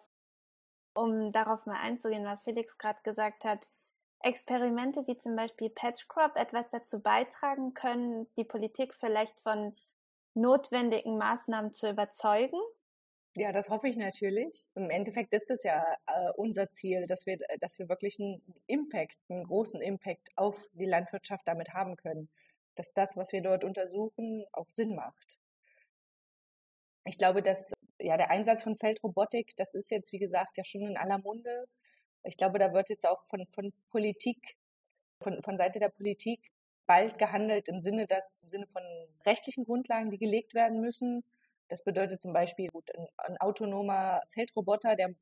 um darauf mal einzugehen, was Felix gerade gesagt hat, Experimente wie zum Beispiel Patchcrop etwas dazu beitragen können, die Politik vielleicht von notwendigen Maßnahmen zu überzeugen? Ja, das hoffe ich natürlich. Im Endeffekt ist es ja äh, unser Ziel, dass wir, dass wir wirklich einen Impact, einen großen Impact auf die Landwirtschaft damit haben können. Dass das, was wir dort untersuchen, auch Sinn macht. Ich glaube, dass ja, der Einsatz von Feldrobotik, das ist jetzt, wie gesagt, ja schon in aller Munde. Ich glaube, da wird jetzt auch von, von Politik, von, von Seite der Politik bald gehandelt im Sinne, dass, im Sinne von rechtlichen Grundlagen, die gelegt werden müssen. Das bedeutet zum Beispiel, gut, ein, ein autonomer Feldroboter, der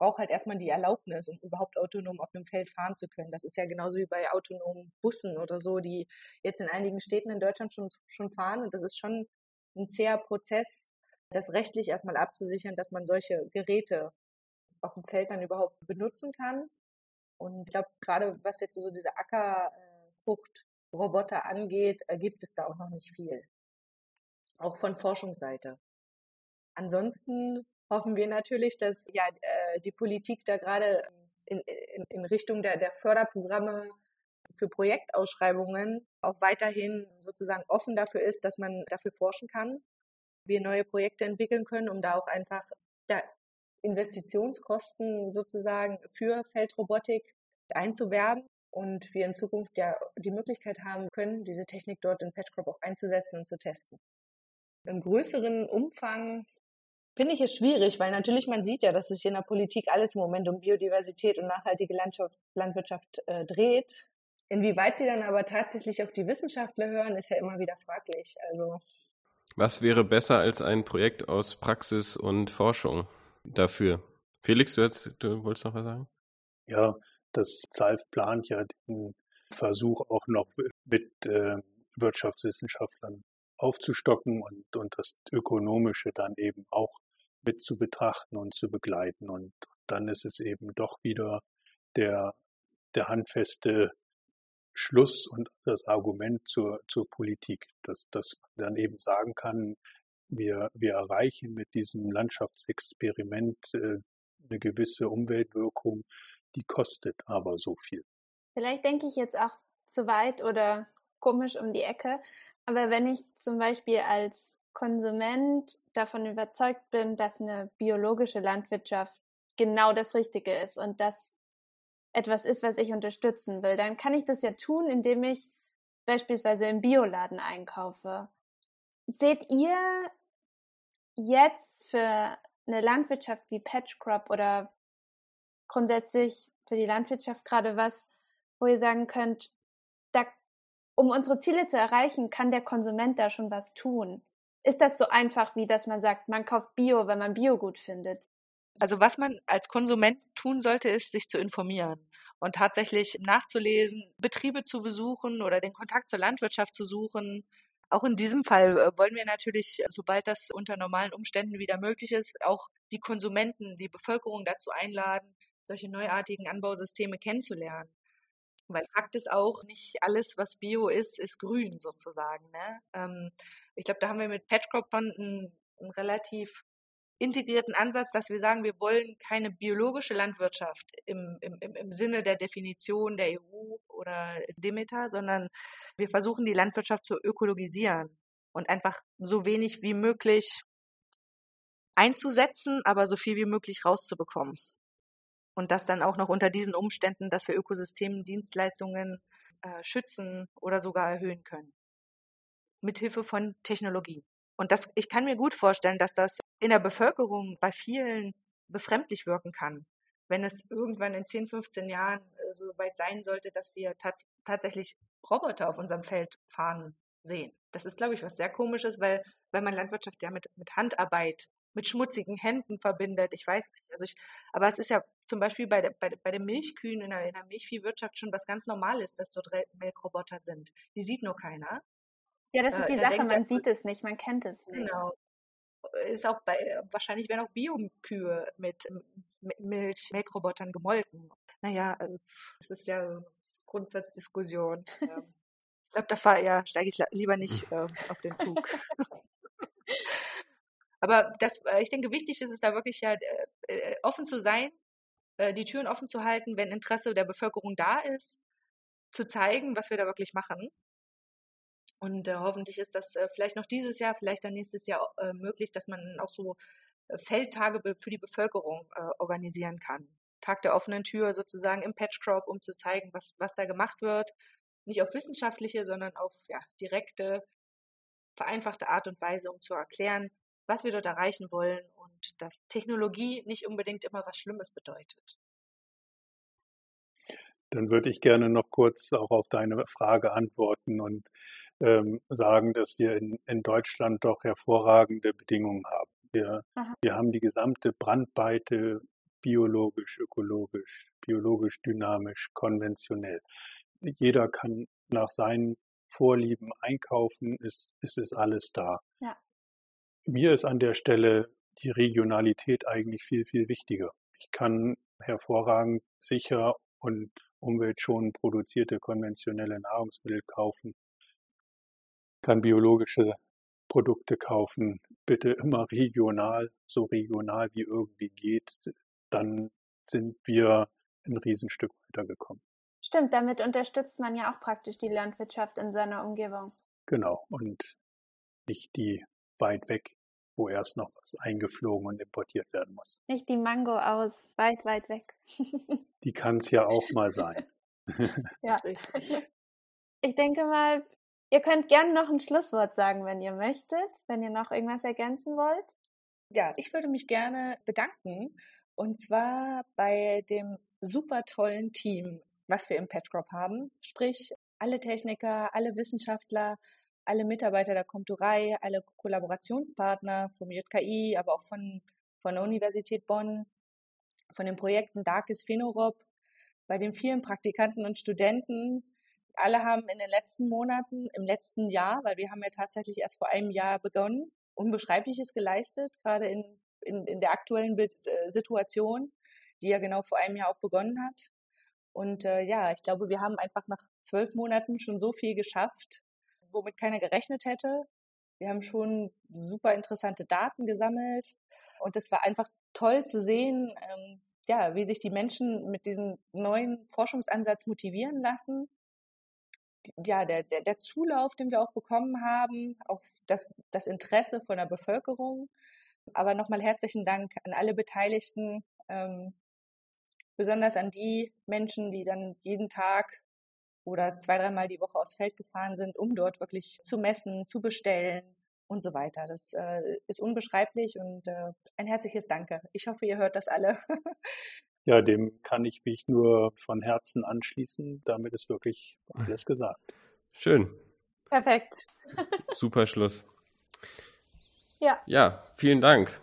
braucht halt erstmal die Erlaubnis, um überhaupt autonom auf einem Feld fahren zu können. Das ist ja genauso wie bei autonomen Bussen oder so, die jetzt in einigen Städten in Deutschland schon, schon fahren. Und das ist schon ein zäher Prozess, das rechtlich erstmal abzusichern, dass man solche Geräte auf dem Feld dann überhaupt benutzen kann. Und ich glaube, gerade was jetzt so diese Ackerfruchtroboter angeht, gibt es da auch noch nicht viel. Auch von Forschungsseite. Ansonsten hoffen wir natürlich, dass ja äh, die Politik da gerade in, in, in Richtung der, der Förderprogramme für Projektausschreibungen auch weiterhin sozusagen offen dafür ist, dass man dafür forschen kann, wir neue Projekte entwickeln können, um da auch einfach ja, Investitionskosten sozusagen für Feldrobotik einzuwerben und wir in Zukunft ja die Möglichkeit haben können, diese Technik dort in PatchCrop auch einzusetzen und zu testen. Im größeren Umfang finde ich es schwierig, weil natürlich man sieht ja, dass sich in der Politik alles im Moment um Biodiversität und nachhaltige Landschaft, Landwirtschaft äh, dreht. Inwieweit sie dann aber tatsächlich auf die Wissenschaftler hören, ist ja immer wieder fraglich. Also was wäre besser als ein Projekt aus Praxis und Forschung dafür? Felix, du, jetzt, du wolltest noch was sagen? Ja, das ZALF plant ja den Versuch auch noch mit äh, Wirtschaftswissenschaftlern aufzustocken und, und das Ökonomische dann eben auch mit zu betrachten und zu begleiten. Und dann ist es eben doch wieder der, der handfeste Schluss und das Argument zur, zur Politik, dass, dass man dann eben sagen kann, wir, wir erreichen mit diesem Landschaftsexperiment äh, eine gewisse Umweltwirkung, die kostet aber so viel. Vielleicht denke ich jetzt auch zu weit oder komisch um die Ecke, aber wenn ich zum Beispiel als Konsument davon überzeugt bin, dass eine biologische Landwirtschaft genau das Richtige ist und dass etwas ist, was ich unterstützen will, dann kann ich das ja tun, indem ich beispielsweise im Bioladen einkaufe. Seht ihr jetzt für eine Landwirtschaft wie Patchcrop oder grundsätzlich für die Landwirtschaft gerade was, wo ihr sagen könnt, da, um unsere Ziele zu erreichen, kann der Konsument da schon was tun? Ist das so einfach, wie dass man sagt, man kauft Bio, wenn man Bio gut findet? Also was man als Konsument tun sollte, ist, sich zu informieren und tatsächlich nachzulesen, Betriebe zu besuchen oder den Kontakt zur Landwirtschaft zu suchen. Auch in diesem Fall äh, wollen wir natürlich, sobald das unter normalen Umständen wieder möglich ist, auch die Konsumenten, die Bevölkerung dazu einladen, solche neuartigen Anbausysteme kennenzulernen. Weil Fakt ist auch, nicht alles, was Bio ist, ist grün sozusagen. Ne? Ähm, ich glaube, da haben wir mit Petcrop einen, einen relativ integrierten Ansatz, dass wir sagen, wir wollen keine biologische Landwirtschaft im, im, im Sinne der Definition der EU oder Demeter, sondern wir versuchen die Landwirtschaft zu ökologisieren und einfach so wenig wie möglich einzusetzen, aber so viel wie möglich rauszubekommen. Und das dann auch noch unter diesen Umständen, dass wir Ökosystemdienstleistungen äh, schützen oder sogar erhöhen können. Mithilfe von Technologie. Und das, ich kann mir gut vorstellen, dass das in der Bevölkerung bei vielen befremdlich wirken kann, wenn es irgendwann in 10, 15 Jahren äh, so weit sein sollte, dass wir tatsächlich Roboter auf unserem Feld fahren sehen. Das ist, glaube ich, was sehr komisches, weil, weil man Landwirtschaft ja mit, mit Handarbeit, mit schmutzigen Händen verbindet. Ich weiß nicht. Also ich, aber es ist ja zum Beispiel bei, der, bei, bei den Milchkühen in der, in der Milchviehwirtschaft schon was ganz Normales, dass dort Melkroboter sind. Die sieht nur keiner. Ja, das ist äh, die Sache, man sieht es nicht, man kennt es nicht. Genau. Ist auch bei, wahrscheinlich werden auch Biokühe mit, mit Milch, Melkrobotern gemolken. Naja, also es ist ja Grundsatzdiskussion. Ähm, ich glaube, da fahre ja, steige ich lieber nicht äh, auf den Zug. (laughs) (laughs) Aber das, äh, ich denke, wichtig ist es da wirklich ja äh, äh, offen zu sein, äh, die Türen offen zu halten, wenn Interesse der Bevölkerung da ist, zu zeigen, was wir da wirklich machen und äh, hoffentlich ist das äh, vielleicht noch dieses Jahr, vielleicht dann nächstes Jahr äh, möglich, dass man auch so äh, Feldtage für die Bevölkerung äh, organisieren kann. Tag der offenen Tür sozusagen im Patchcrop, um zu zeigen, was, was da gemacht wird. Nicht auf wissenschaftliche, sondern auf ja, direkte, vereinfachte Art und Weise, um zu erklären, was wir dort erreichen wollen und dass Technologie nicht unbedingt immer was Schlimmes bedeutet. Dann würde ich gerne noch kurz auch auf deine Frage antworten und ähm, sagen, dass wir in, in Deutschland doch hervorragende Bedingungen haben. Wir, wir haben die gesamte Brandweite biologisch, ökologisch, biologisch, dynamisch, konventionell. Jeder kann nach seinen Vorlieben einkaufen, ist, ist es alles da. Ja. Mir ist an der Stelle die Regionalität eigentlich viel, viel wichtiger. Ich kann hervorragend sicher und umweltschonend produzierte konventionelle Nahrungsmittel kaufen kann biologische Produkte kaufen, bitte immer regional, so regional wie irgendwie geht, dann sind wir ein Riesenstück weitergekommen. Stimmt, damit unterstützt man ja auch praktisch die Landwirtschaft in seiner Umgebung. Genau, und nicht die weit weg, wo erst noch was eingeflogen und importiert werden muss. Nicht die Mango aus weit, weit weg. (laughs) die kann es ja auch mal sein. (laughs) ja. Ich denke mal, ihr könnt gerne noch ein Schlusswort sagen, wenn ihr möchtet, wenn ihr noch irgendwas ergänzen wollt. Ja, ich würde mich gerne bedanken und zwar bei dem super tollen Team, was wir im Petcrop haben. Sprich, alle Techniker, alle Wissenschaftler, alle Mitarbeiter der Komturei, alle Kollaborationspartner vom JKI, aber auch von, von der Universität Bonn, von den Projekten Darkes Phenorob, bei den vielen Praktikanten und Studenten. Alle haben in den letzten Monaten, im letzten Jahr, weil wir haben ja tatsächlich erst vor einem Jahr begonnen, Unbeschreibliches geleistet, gerade in, in, in der aktuellen äh, Situation, die ja genau vor einem Jahr auch begonnen hat. Und äh, ja, ich glaube, wir haben einfach nach zwölf Monaten schon so viel geschafft, womit keiner gerechnet hätte. Wir haben schon super interessante Daten gesammelt und es war einfach toll zu sehen, ähm, ja, wie sich die Menschen mit diesem neuen Forschungsansatz motivieren lassen. Ja, der, der, der Zulauf, den wir auch bekommen haben, auch das, das Interesse von der Bevölkerung. Aber nochmal herzlichen Dank an alle Beteiligten, ähm, besonders an die Menschen, die dann jeden Tag oder zwei, dreimal die Woche aufs Feld gefahren sind, um dort wirklich zu messen, zu bestellen und so weiter. Das äh, ist unbeschreiblich und äh, ein herzliches Danke. Ich hoffe, ihr hört das alle. (laughs) ja, dem kann ich mich nur von Herzen anschließen. Damit ist wirklich alles gesagt. Schön. Perfekt. Super Schluss. Ja. Ja, vielen Dank.